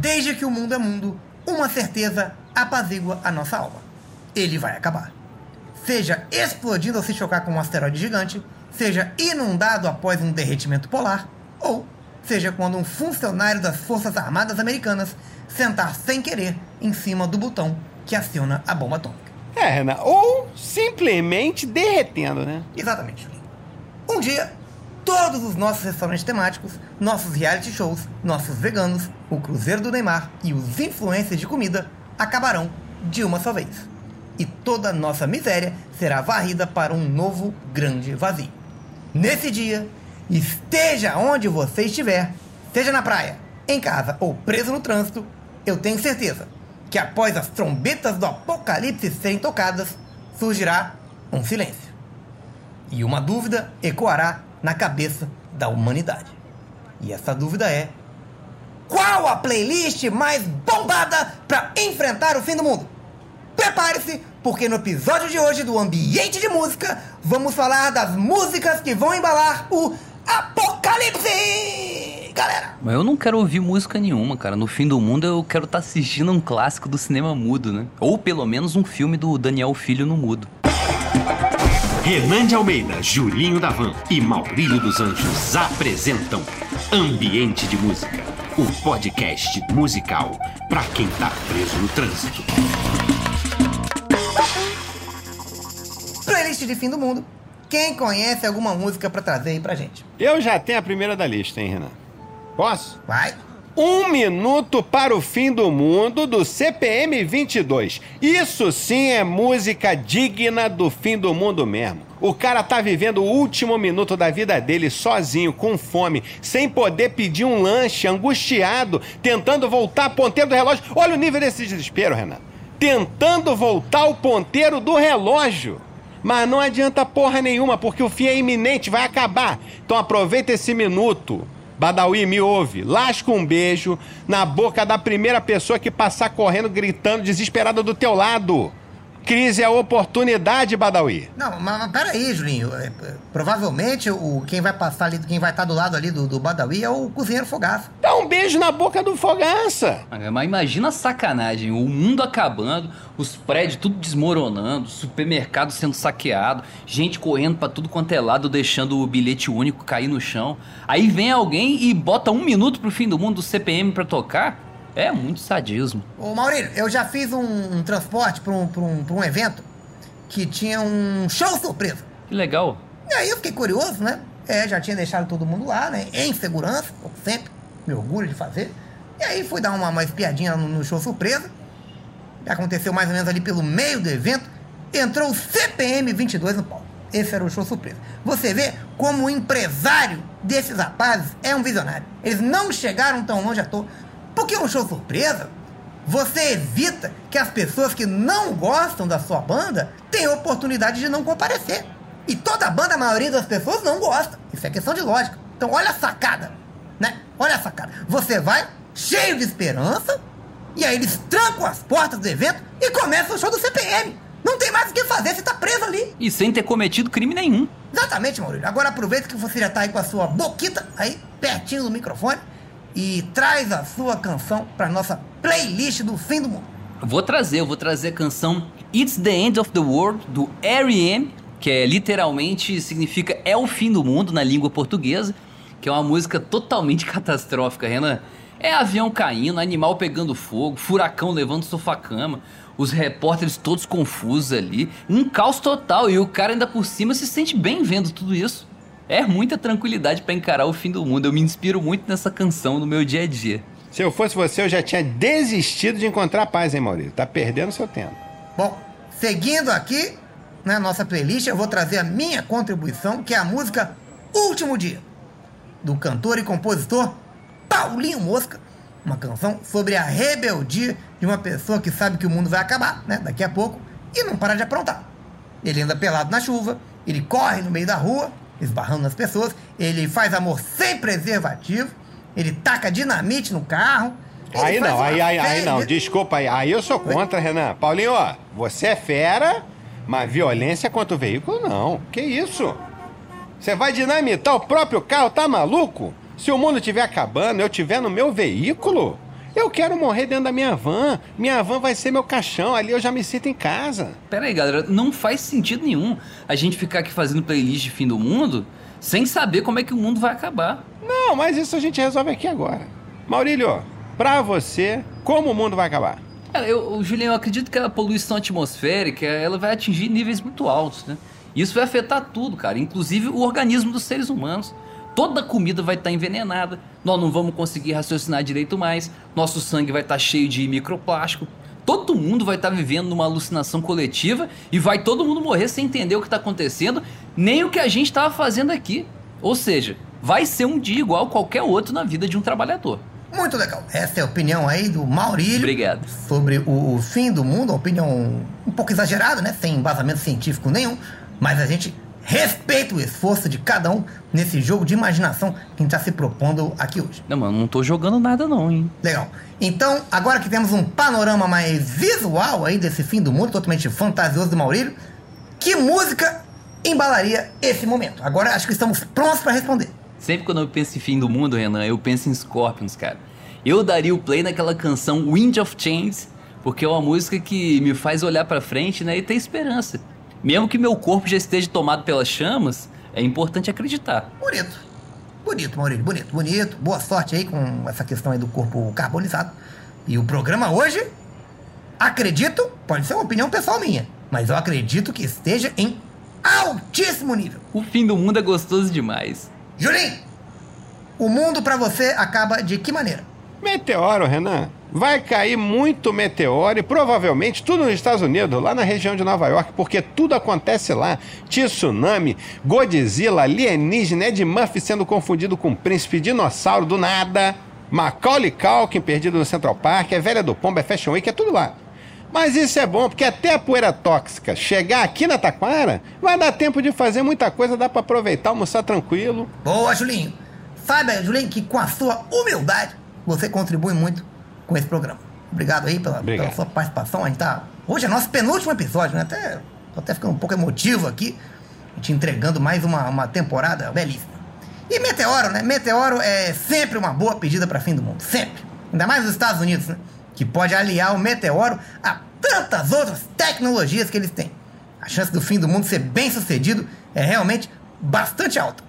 Desde que o mundo é mundo, uma certeza apazigua a nossa alma. Ele vai acabar. Seja explodindo ao se chocar com um asteroide gigante, seja inundado após um derretimento polar, ou seja quando um funcionário das Forças Armadas Americanas sentar sem querer em cima do botão que aciona a bomba atômica. É, Renan, ou simplesmente derretendo, né? Exatamente. Um dia, todos os nossos restaurantes temáticos, nossos reality shows, nossos veganos, o Cruzeiro do Neymar e os influencers de comida acabarão de uma só vez. E toda nossa miséria será varrida para um novo grande vazio. Nesse dia, esteja onde você estiver, seja na praia, em casa ou preso no trânsito, eu tenho certeza que após as trombetas do apocalipse serem tocadas, surgirá um silêncio. E uma dúvida ecoará na cabeça da humanidade. E essa dúvida é: qual a playlist mais bombada para enfrentar o fim do mundo? Prepare-se, porque no episódio de hoje do Ambiente de Música, vamos falar das músicas que vão embalar o Apocalipse! Galera! Mas eu não quero ouvir música nenhuma, cara. No fim do mundo eu quero estar tá assistindo um clássico do cinema mudo, né? Ou pelo menos um filme do Daniel Filho no mudo. Renan de Almeida, Julinho Davan e Maurílio dos Anjos apresentam Ambiente de Música, o podcast musical para quem tá preso no trânsito. Playlist de fim do mundo. Quem conhece alguma música para trazer aí pra gente? Eu já tenho a primeira da lista, hein, Renan? Posso? Vai. Um minuto para o fim do mundo do CPM 22. Isso sim é música digna do fim do mundo mesmo. O cara tá vivendo o último minuto da vida dele sozinho, com fome, sem poder pedir um lanche, angustiado, tentando voltar a ponteiro do relógio. Olha o nível desse desespero, Renan. Tentando voltar o ponteiro do relógio. Mas não adianta porra nenhuma, porque o fim é iminente, vai acabar. Então aproveita esse minuto. Badawi, me ouve. Lasca um beijo na boca da primeira pessoa que passar correndo, gritando, desesperada do teu lado. Crise é oportunidade, Badawi. Não, mas, mas peraí, Julinho. É, é, provavelmente o, quem vai passar ali, quem vai estar do lado ali do, do Badawi é o cozinheiro Fogaça. Dá um beijo na boca do Fogaça. Mas imagina a sacanagem, o mundo acabando, os prédios tudo desmoronando, supermercado sendo saqueado, gente correndo para tudo quanto é lado, deixando o bilhete único cair no chão. Aí vem alguém e bota um minuto pro fim do mundo do CPM pra tocar. É muito sadismo. Ô Maurílio, eu já fiz um, um transporte para um, um, um evento que tinha um show surpresa. Que legal. E aí eu fiquei curioso, né? É, já tinha deixado todo mundo lá, né? Em segurança, como sempre. Me orgulho de fazer. E aí fui dar uma, uma espiadinha no, no show surpresa. Aconteceu mais ou menos ali pelo meio do evento. Entrou o CPM 22 no palco. Esse era o show surpresa. Você vê como o empresário desses rapazes é um visionário. Eles não chegaram tão longe à toa. Porque um show surpresa, você evita que as pessoas que não gostam da sua banda tenham oportunidade de não comparecer. E toda a banda, a maioria das pessoas não gosta. Isso é questão de lógica. Então olha a sacada, né? Olha a sacada. Você vai cheio de esperança e aí eles trancam as portas do evento e começa o show do CPM. Não tem mais o que fazer, você tá preso ali. E sem ter cometido crime nenhum. Exatamente, Maurício. Agora aproveita que você já tá aí com a sua boquita aí, pertinho do microfone e traz a sua canção para nossa playlist do fim do mundo. Vou trazer, eu vou trazer a canção It's the End of the World do R.E.M., que é literalmente significa é o fim do mundo na língua portuguesa, que é uma música totalmente catastrófica, Renan. É avião caindo, animal pegando fogo, furacão levando sofá-cama, os repórteres todos confusos ali, um caos total e o cara ainda por cima se sente bem vendo tudo isso é muita tranquilidade para encarar o fim do mundo. Eu me inspiro muito nessa canção no meu dia a dia. Se eu fosse você, eu já tinha desistido de encontrar paz, hein, Maurício? Tá perdendo seu tempo. Bom, seguindo aqui na nossa playlist, eu vou trazer a minha contribuição, que é a música Último Dia, do cantor e compositor Paulinho Mosca. Uma canção sobre a rebeldia de uma pessoa que sabe que o mundo vai acabar, né? Daqui a pouco, e não para de aprontar. Ele anda pelado na chuva, ele corre no meio da rua esbarrando nas pessoas, ele faz amor sem preservativo, ele taca dinamite no carro. Aí não, aí, aí, aí não, desculpa aí, aí eu sou contra, Renan. Paulinho, ó, você é fera, Mas violência contra o veículo, não. Que isso? Você vai dinamitar o próprio carro, tá maluco? Se o mundo estiver acabando, eu estiver no meu veículo, eu quero morrer dentro da minha van. Minha van vai ser meu caixão, ali eu já me sinto em casa. Pera aí, galera, não faz sentido nenhum a gente ficar aqui fazendo playlist de fim do mundo sem saber como é que o mundo vai acabar. Não, mas isso a gente resolve aqui agora. Maurílio, pra você, como o mundo vai acabar? Cara, eu, Julião, eu acredito que a poluição atmosférica ela vai atingir níveis muito altos, né? Isso vai afetar tudo, cara, inclusive o organismo dos seres humanos. Toda a comida vai estar envenenada, nós não vamos conseguir raciocinar direito mais, nosso sangue vai estar cheio de microplástico, todo mundo vai estar vivendo numa alucinação coletiva e vai todo mundo morrer sem entender o que está acontecendo, nem o que a gente estava fazendo aqui. Ou seja, vai ser um dia igual qualquer outro na vida de um trabalhador. Muito legal. Essa é a opinião aí do Maurílio. Obrigado. Sobre o, o fim do mundo, uma opinião um pouco exagerada, né? Sem embasamento científico nenhum. Mas a gente respeita o esforço de cada um nesse jogo de imaginação que a gente está se propondo aqui hoje. Não, mano, não tô jogando nada não, hein? Legal. Então, agora que temos um panorama mais visual aí desse fim do mundo, totalmente fantasioso do Maurílio, que música embalaria esse momento? Agora acho que estamos prontos para responder. Sempre quando eu penso em fim do mundo, Renan, eu penso em Scorpions, cara. Eu daria o play naquela canção Wind of Change, porque é uma música que me faz olhar para frente, né, e ter esperança. Mesmo que meu corpo já esteja tomado pelas chamas, é importante acreditar. Bonito. Bonito, Maurílio, bonito, bonito. Boa sorte aí com essa questão aí do corpo carbonizado. E o programa hoje, acredito, pode ser uma opinião pessoal minha, mas eu acredito que esteja em altíssimo nível. O fim do mundo é gostoso demais. Julinho, o mundo para você acaba de que maneira? Meteoro, Renan. Vai cair muito meteoro e provavelmente tudo nos Estados Unidos, lá na região de Nova York, porque tudo acontece lá. Tsunami, Godzilla, alienígena, Ed Murphy sendo confundido com príncipe dinossauro do nada, Macaulay Culkin perdido no Central Park, é Velha do Pombo, é Fashion Week, é tudo lá. Mas isso é bom, porque até a poeira tóxica chegar aqui na Taquara, vai dar tempo de fazer muita coisa, dá para aproveitar, almoçar tranquilo. Boa, Julinho. Saiba, Julinho, que com a sua humildade, você contribui muito com esse programa. Obrigado aí pela, Obrigado. pela sua participação. A gente tá... Hoje é nosso penúltimo episódio, né? Até, tô até ficando um pouco emotivo aqui, gente entregando mais uma, uma temporada belíssima. E Meteoro, né? Meteoro é sempre uma boa pedida para fim do mundo. Sempre. Ainda mais nos Estados Unidos, né? Que pode aliar o Meteoro a tantas outras tecnologias que eles têm. A chance do fim do mundo ser bem sucedido é realmente bastante alta.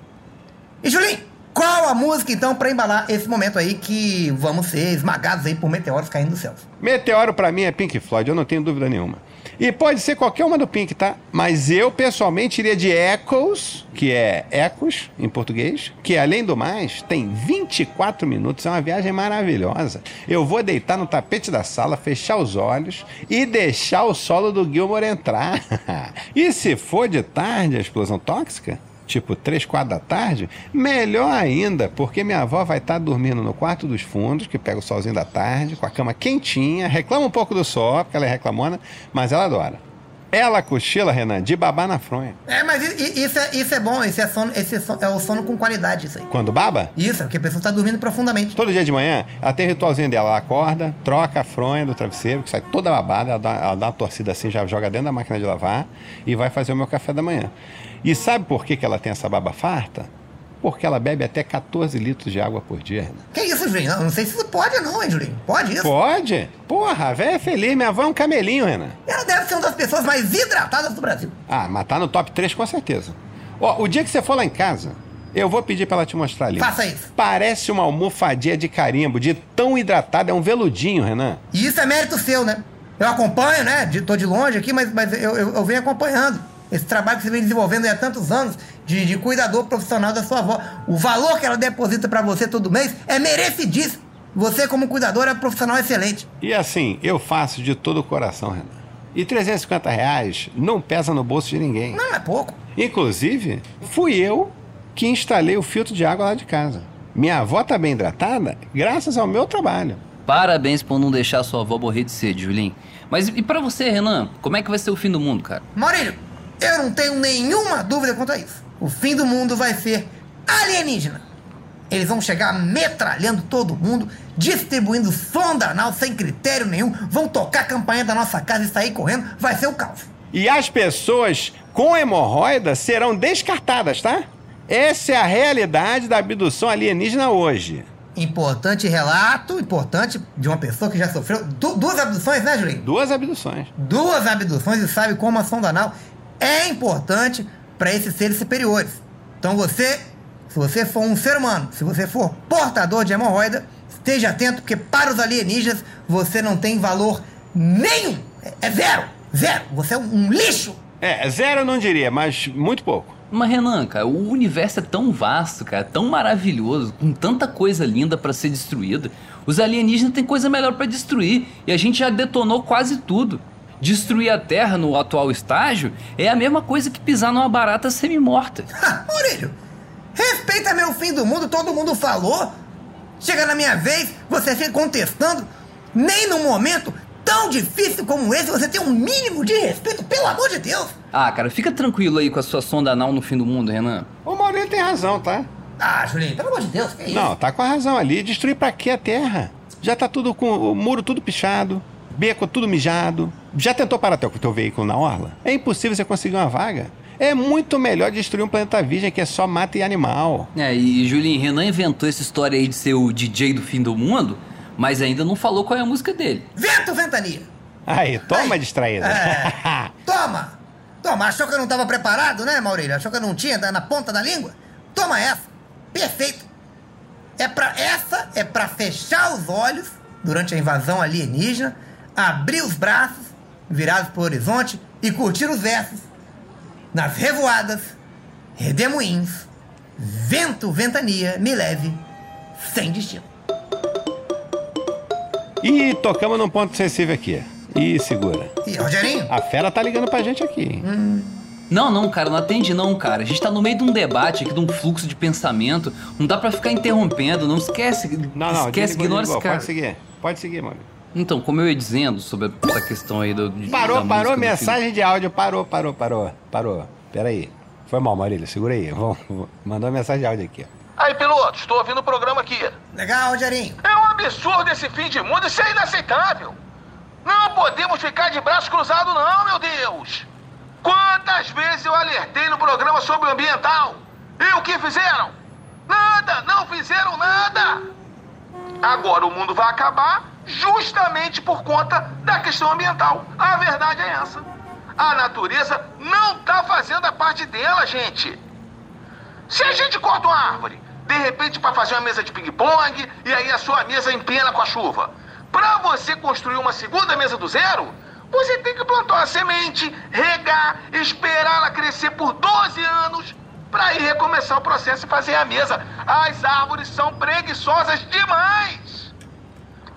E Julinho, qual a música então para embalar esse momento aí que vamos ser esmagados aí por meteoros caindo do céu? Meteoro pra mim é Pink Floyd, eu não tenho dúvida nenhuma. E pode ser qualquer uma do Pink, tá? Mas eu pessoalmente iria de Echoes, que é Ecos em português, que além do mais tem 24 minutos, é uma viagem maravilhosa. Eu vou deitar no tapete da sala, fechar os olhos e deixar o solo do Gilmore entrar. e se for de tarde a explosão tóxica? Tipo 3, 4 da tarde, melhor ainda, porque minha avó vai estar dormindo no quarto dos fundos, que pega o solzinho da tarde, com a cama quentinha, reclama um pouco do sol, porque ela é reclamona, mas ela adora. Ela cochila, Renan, de babar na fronha. É, mas isso é, isso é bom, esse é, sono, esse é so- é o sono com qualidade, isso aí. Quando baba, Isso, é porque a pessoa está dormindo profundamente. todo dia de manhã, ela tem o ritualzinho dela. Ela acorda, troca a fronha do travesseiro, que sai toda babada, ela dá, ela dá uma torcida assim, já joga dentro da máquina de lavar e vai fazer o meu café da manhã. E sabe por que, que ela tem essa baba farta? Porque ela bebe até 14 litros de água por dia, Renan. Que isso, Julinho? Eu não sei se isso pode não, hein, Julinho? Pode isso? Pode? Porra, a véia é feliz. Minha avó é um camelinho, Renan. Ela deve ser uma das pessoas mais hidratadas do Brasil. Ah, mas tá no top 3 com certeza. Ó, o dia que você for lá em casa, eu vou pedir pra ela te mostrar ali. Faça isso. Parece uma almofadinha de carimbo, de tão hidratada, é um veludinho, Renan. E isso é mérito seu, né? Eu acompanho, né? De, tô de longe aqui, mas, mas eu, eu, eu venho acompanhando. Esse trabalho que você vem desenvolvendo há tantos anos de, de cuidador profissional da sua avó. O valor que ela deposita pra você todo mês é merecidíssimo. Você, como cuidador, é um profissional excelente. E assim, eu faço de todo o coração, Renan. E 350 reais não pesa no bolso de ninguém. Não é pouco. Inclusive, fui eu que instalei o filtro de água lá de casa. Minha avó tá bem hidratada graças ao meu trabalho. Parabéns por não deixar sua avó morrer de sede, Julinho. Mas e pra você, Renan? Como é que vai ser o fim do mundo, cara? Maurílio, eu não tenho nenhuma dúvida quanto a isso. O fim do mundo vai ser alienígena. Eles vão chegar metralhando todo mundo, distribuindo sonda anal sem critério nenhum, vão tocar a campanha da nossa casa e sair correndo, vai ser o caos. E as pessoas com hemorroida serão descartadas, tá? Essa é a realidade da abdução alienígena hoje. Importante relato, importante de uma pessoa que já sofreu du- duas abduções, né, Julinho? Duas abduções. Duas abduções e sabe como a sonda anal é importante para esses seres superiores. Então você, se você for um ser humano, se você for portador de hemorroida, esteja atento, porque para os alienígenas você não tem valor nenhum. É, zero, zero. Você é um, um lixo. É, zero eu não diria, mas muito pouco. Mas Renan, cara, o universo é tão vasto, cara, tão maravilhoso, com tanta coisa linda pra ser destruída. Os alienígenas têm coisa melhor pra destruir e a gente já detonou quase tudo. Destruir a Terra no atual estágio é a mesma coisa que pisar numa barata semi-morta. Ha, Maurílio, respeita meu fim do mundo, todo mundo falou. Chega na minha vez, você fica contestando. Nem num momento tão difícil como esse você tem um mínimo de respeito, pelo amor de Deus. Ah, cara, fica tranquilo aí com a sua sonda anal no fim do mundo, Renan. O Maurício tem razão, tá? Ah, Julinho, pelo amor de Deus, que é isso? Não, tá com a razão ali. Destruir pra quê a terra? Já tá tudo com o muro tudo pichado, beco tudo mijado. Já tentou parar teu, teu veículo na orla? É impossível você conseguir uma vaga. É muito melhor destruir um planeta virgem que é só mata e animal. É, e Julinho, Renan inventou essa história aí de ser o DJ do fim do mundo, mas ainda não falou qual é a música dele. Vento, ventania. Aí, toma Aí. distraída. É. Toma! Toma, achou que eu não tava preparado, né, Maurílio? Achou que eu não tinha na ponta da língua? Toma essa. Perfeito. É pra, essa é pra fechar os olhos durante a invasão alienígena, abrir os braços, virados pro horizonte e curtir os versos. Nas revoadas, redemoinhos, vento, ventania, me leve, sem destino. E tocamos num ponto sensível aqui. Ih, segura. E Rogerinho? A fera tá ligando pra gente aqui. hein? Não, não, cara, não atende não, cara. A gente tá no meio de um debate aqui, de um fluxo de pensamento. Não dá pra ficar interrompendo, não esquece. Não, não, esquece, ignora esse cara. Pode seguir. Pode seguir, mano. Então, como eu ia dizendo sobre essa questão aí do. de- Parou, da parou, mensagem de áudio. Parou, parou, parou. Parou. Pera aí. Foi mal, Maurílio. Segura aí. Vamos, vamos- mandou uma mensagem de áudio aqui, ó. Aí, piloto, estou ouvindo o programa aqui. Legal, Rogerinho. É um absurdo esse fim de mundo, isso é inaceitável. Não podemos ficar de braços cruzados, não, meu Deus. Quantas vezes eu alertei no programa sobre o ambiental? E o que fizeram? Nada, não fizeram nada. Agora o mundo vai acabar justamente por conta da questão ambiental. A verdade é essa. A natureza não tá fazendo a parte dela, gente. Se a gente corta uma árvore, de repente para fazer uma mesa de ping-pong, e aí a sua mesa empena com a chuva. Para você construir uma segunda mesa do zero, você tem que plantar uma semente, regar, esperar ela crescer por 12 anos, para aí recomeçar o processo e fazer a mesa. As árvores são preguiçosas demais.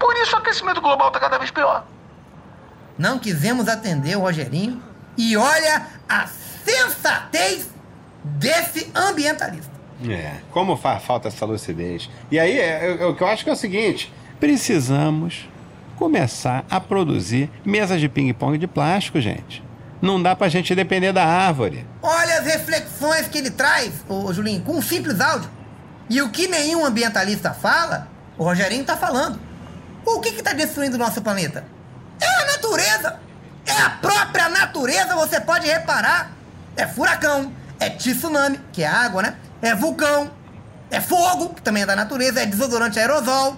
Por isso o aquecimento global está cada vez pior. Não quisemos atender o Rogerinho. E olha a sensatez desse ambientalista. É, como faz falta essa lucidez. E aí, é, o que eu acho que é o seguinte: precisamos começar a produzir mesas de ping-pong de plástico, gente. Não dá pra gente depender da árvore. Olha as reflexões que ele traz, ô Julinho, com um simples áudio. E o que nenhum ambientalista fala, o Rogerinho tá falando. O que que tá destruindo o nosso planeta? É a natureza. É a própria natureza, você pode reparar. É furacão, é tsunami, que é água, né? É vulcão, é fogo, que também é da natureza, é desodorante aerosol,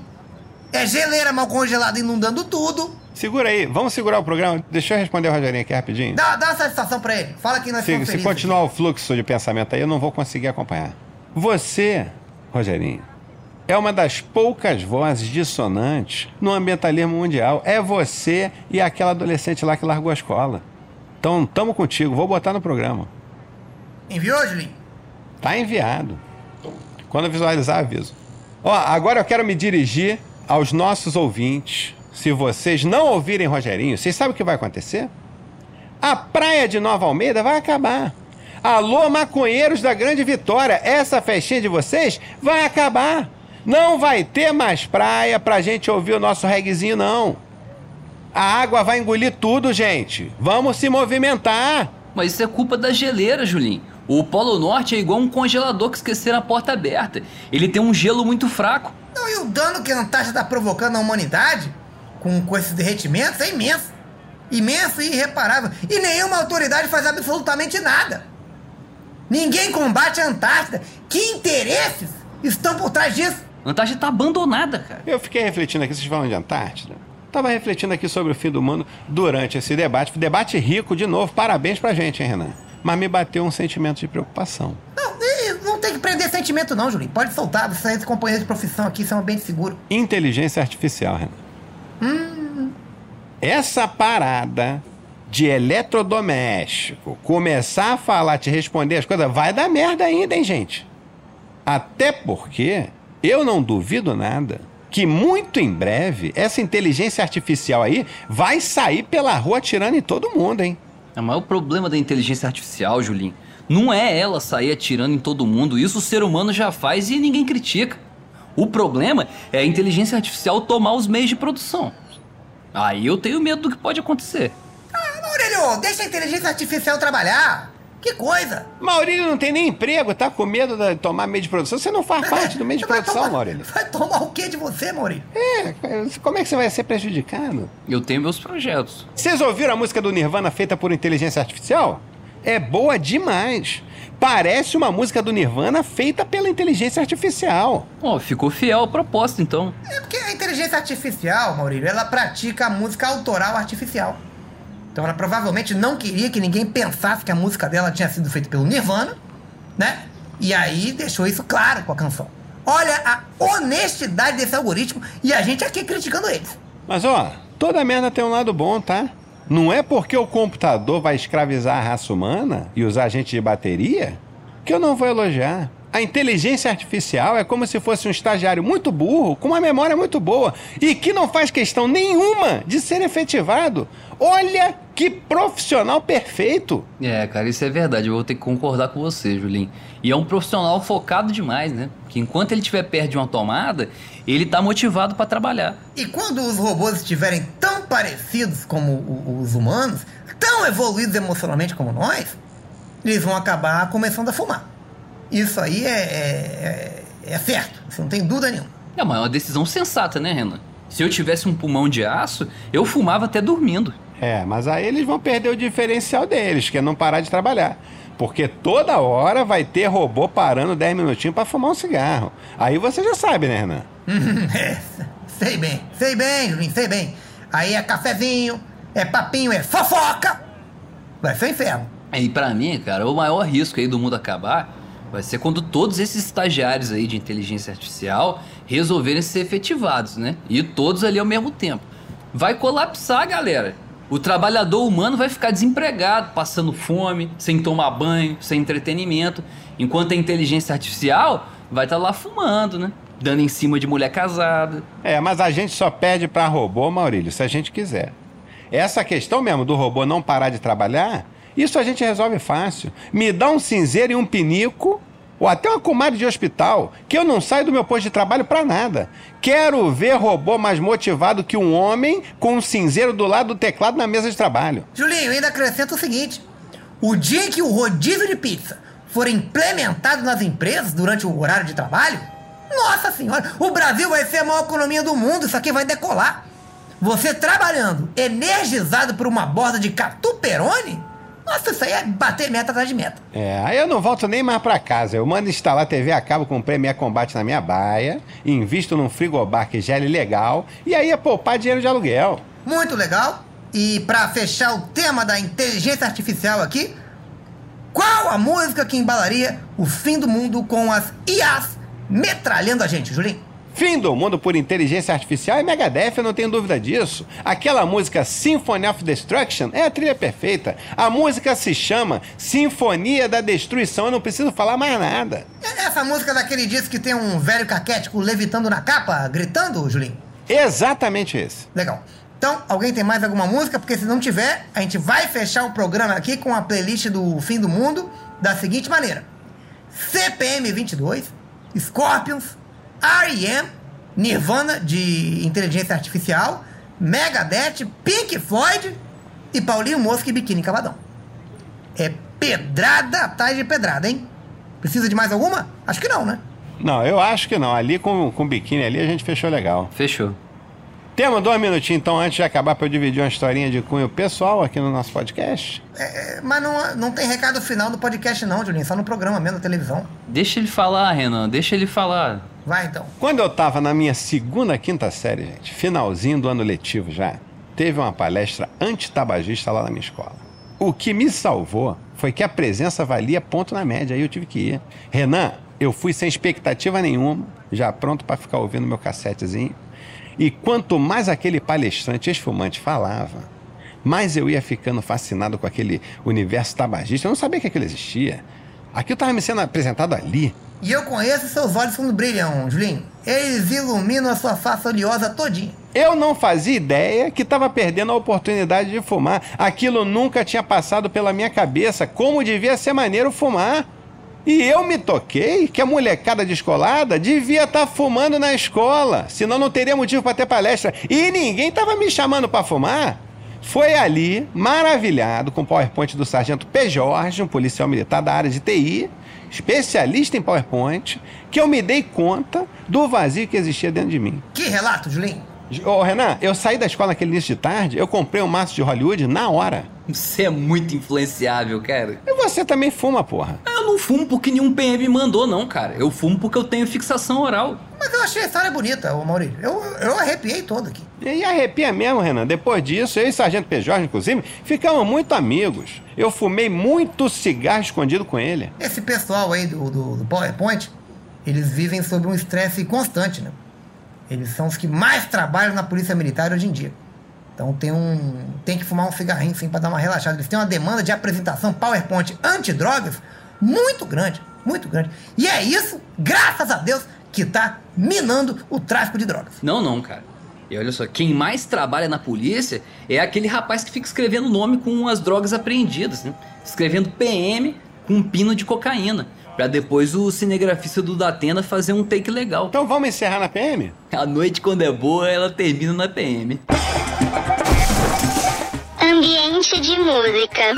é geleira mal congelada inundando tudo. Segura aí, vamos segurar o programa. Deixa eu responder o Rogerinho aqui rapidinho. Dá, dá uma satisfação pra ele. Fala que nós Se, estamos se continuar o fluxo de pensamento aí, eu não vou conseguir acompanhar. Você, Rogerinho, é uma das poucas vozes dissonantes no ambientalismo mundial. É você e aquela adolescente lá que largou a escola. Então, tamo contigo, vou botar no programa. Enviou, Julinho? Tá enviado. Quando eu visualizar, aviso. Ó, agora eu quero me dirigir aos nossos ouvintes. Se vocês não ouvirem Rogerinho, vocês sabem o que vai acontecer? A praia de Nova Almeida vai acabar. Alô, maconheiros da Grande Vitória, essa festinha de vocês vai acabar. Não vai ter mais praia pra gente ouvir o nosso reguezinho, não. A água vai engolir tudo, gente. Vamos se movimentar. Mas isso é culpa da geleira, Julinho. O Polo Norte é igual um congelador que esqueceram a porta aberta. Ele tem um gelo muito fraco. Não, e o dano que a Antártida está provocando à humanidade com, com esses derretimentos é imenso. Imenso e irreparável. E nenhuma autoridade faz absolutamente nada. Ninguém combate a Antártida. Que interesses estão por trás disso? A Antártida tá abandonada, cara. Eu fiquei refletindo aqui, vocês falam de Antártida? Tava refletindo aqui sobre o fim do mundo durante esse debate. Debate rico, de novo. Parabéns pra gente, hein, Renan? Mas me bateu um sentimento de preocupação. Não, não tem que prender sentimento, não, Julinho. Pode soltar, você é companheiro de profissão aqui, são bem seguro. Inteligência artificial, Renan. Essa parada de eletrodoméstico começar a falar, te responder as coisas, vai dar merda ainda, hein, gente? Até porque eu não duvido nada que muito em breve essa inteligência artificial aí vai sair pela rua atirando em todo mundo, hein? O maior problema da inteligência artificial, Julinho, não é ela sair atirando em todo mundo. Isso o ser humano já faz e ninguém critica. O problema é a inteligência artificial tomar os meios de produção. Aí eu tenho medo do que pode acontecer. Ah, Maurílio, deixa a inteligência artificial trabalhar. Que coisa. Maurílio não tem nem emprego, tá com medo de tomar meio de produção. Você não faz parte do meio de Vai produção, tomar- Maurílio. Vai tomar o que de você, Maurílio? É, como é que você vai ser prejudicado? Eu tenho meus projetos. Vocês ouviram a música do Nirvana feita por inteligência artificial? É boa demais. Parece uma música do Nirvana feita pela inteligência artificial. Ó, ficou fiel à proposta, então. É porque a inteligência artificial, Maurílio, ela pratica a música autoral artificial. Então ela provavelmente não queria que ninguém pensasse que a música dela tinha sido feita pelo Nirvana, né? E aí deixou isso claro com a canção. Olha a honestidade desse algoritmo e a gente aqui criticando eles. Mas ó, toda merda tem um lado bom, tá? Não é porque o computador vai escravizar a raça humana e usar gente de bateria que eu não vou elogiar. A inteligência artificial é como se fosse um estagiário muito burro, com uma memória muito boa e que não faz questão nenhuma de ser efetivado. Olha que profissional perfeito! É, cara, isso é verdade. Eu vou ter que concordar com você, Julinho. E é um profissional focado demais, né? Que enquanto ele estiver perto de uma tomada, ele tá motivado pra trabalhar. E quando os robôs estiverem tão parecidos como os humanos, tão evoluídos emocionalmente como nós, eles vão acabar começando a fumar. Isso aí é, é, é- é certo, você não tem dúvida nenhuma. É, mas é uma decisão sensata, né, Renan? Se eu tivesse um pulmão de aço, eu fumava até dormindo. É, mas aí eles vão perder o diferencial deles, que é não parar de trabalhar. Porque toda hora vai ter robô parando 10 minutinhos pra fumar um cigarro. Aí você já sabe, né, Renan? É, sei bem, sei bem, Julinho, sei bem. Aí é cafezinho, é papinho, é fofoca. Vai ser inferno. E pra mim, cara, o maior risco aí do mundo acabar vai ser quando todos esses estagiários aí de inteligência artificial resolverem ser efetivados, né? E todos ali ao mesmo tempo. Vai colapsar, galera. O trabalhador humano vai ficar desempregado, passando fome, sem tomar banho, sem entretenimento, enquanto a inteligência artificial vai estar lá fumando, né? Dando em cima de mulher casada. É, mas a gente só pede pra robô, Maurílio, se a gente quiser. Essa questão mesmo do robô não parar de trabalhar, isso a gente resolve fácil. Me dá um cinzeiro e um pinico, ou até uma comadre de hospital, que eu não saio do meu posto de trabalho pra nada. Quero ver robô mais motivado que um homem com um cinzeiro do lado do teclado na mesa de trabalho. Julinho, ainda acrescenta o seguinte: o dia que o rodízio de pizza for implementado nas empresas durante o horário de trabalho, nossa senhora, o Brasil vai ser a maior economia do mundo, isso aqui vai decolar. Você trabalhando, energizado por uma borda de catuperone, nossa, isso aí é bater meta atrás de meta. É, aí eu não volto nem mais pra casa. Eu mando instalar TV a cabo com Premier Combate na minha baia, invisto num frigobar que gele legal, e aí é poupar dinheiro de aluguel. Muito legal. E pra fechar o tema da inteligência artificial aqui, qual a música que embalaria o fim do mundo com as IAs metralhando a gente, Julinho? Fim do mundo por inteligência artificial é Megadeth, eu não tenho dúvida disso. Aquela música Symphony of Destruction é a trilha perfeita. A música se chama Sinfonia da Destruição, eu não preciso falar mais nada. É essa música daquele disco que tem um velho caquético levitando na capa, gritando, Julinho? Exatamente esse. Legal. Então, alguém tem mais alguma música? Porque se não tiver, a gente vai fechar o programa aqui com a playlist do Fim do Mundo da seguinte maneira: CPM 22, Scorpions, R.E.M., Nirvana de inteligência artificial, Megadeth, Pink Floyd e Paulinho Mosca e Biquíni Cavadão. É pedrada atrás de pedrada, hein? Precisa de mais alguma? Acho que não, né? Não, eu acho que não. Ali com, com o biquíni ali a gente fechou legal. Fechou. Temos dois minutinhos então antes de acabar para eu dividir uma historinha de cunho pessoal aqui no nosso podcast. É, mas não, não tem recado final do podcast, não, Julinho. Só no programa mesmo, na televisão. Deixa ele falar, Renan, deixa ele falar. Vai então. Quando eu tava na minha segunda, quinta série, gente, finalzinho do ano letivo já, teve uma palestra antitabagista lá na minha escola. O que me salvou foi que a presença valia ponto na média, aí eu tive que ir. Renan, eu fui sem expectativa nenhuma, já pronto para ficar ouvindo meu cassetezinho. E quanto mais aquele palestrante esfumante falava, mais eu ia ficando fascinado com aquele universo tabagista. Eu não sabia que aquilo existia. Aquilo estava me sendo apresentado ali. E eu conheço seus olhos quando brilham, Julinho. Eles iluminam a sua face oleosa todinha. Eu não fazia ideia que estava perdendo a oportunidade de fumar. Aquilo nunca tinha passado pela minha cabeça. Como devia ser maneiro fumar. E eu me toquei que a molecada descolada devia estar tá fumando na escola, senão não teria motivo para ter palestra. E ninguém estava me chamando para fumar. Foi ali, maravilhado, com o PowerPoint do sargento P. Jorge, um policial militar da área de TI, especialista em PowerPoint, que eu me dei conta do vazio que existia dentro de mim. Que relato, Julinho? Ô, Renan, eu saí da escola naquele início de tarde, eu comprei um maço de Hollywood na hora. Você é muito influenciável, cara. E você também fuma, porra. Eu não fumo porque nenhum PM me mandou, não, cara. Eu fumo porque eu tenho fixação oral. Mas eu achei a história bonita, ô Maurício. Eu, eu arrepiei todo aqui. E arrepia mesmo, Renan. Depois disso, eu e Sargento P. Jorge, inclusive, ficamos muito amigos. Eu fumei muito cigarro escondido com ele. Esse pessoal aí do, do, do PowerPoint, eles vivem sob um estresse constante, né? Eles são os que mais trabalham na polícia militar hoje em dia. Então tem um tem que fumar um cigarrinho sim para dar uma relaxada. Eles têm uma demanda de apresentação PowerPoint antidrogas muito grande, muito grande. E é isso, graças a Deus, que tá minando o tráfico de drogas. Não, não, cara. E olha só, quem mais trabalha na polícia é aquele rapaz que fica escrevendo nome com as drogas apreendidas, né? Escrevendo PM com um pino de cocaína. Pra depois o cinegrafista do Datena fazer um take legal. Então vamos encerrar na PM? A noite, quando é boa, ela termina na PM. Ambiente de música.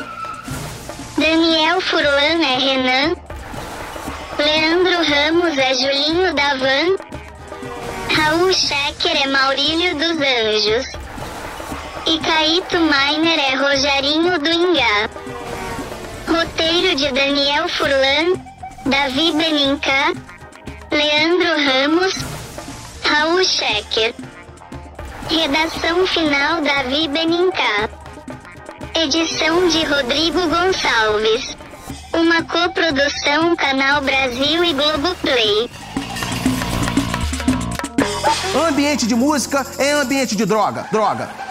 Daniel Furlan é Renan. Leandro Ramos é Julinho da Van. Raul Schecker é Maurílio dos Anjos. E Caíto Miner é Rogerinho do Ingá. Roteiro de Daniel Furlan, Davi Beninca, Leandro Ramos, Raul Schecker. Redação final Davi Beninca. Edição de Rodrigo Gonçalves. Uma coprodução Canal Brasil e Globoplay. Ambiente de música é ambiente de droga. Droga.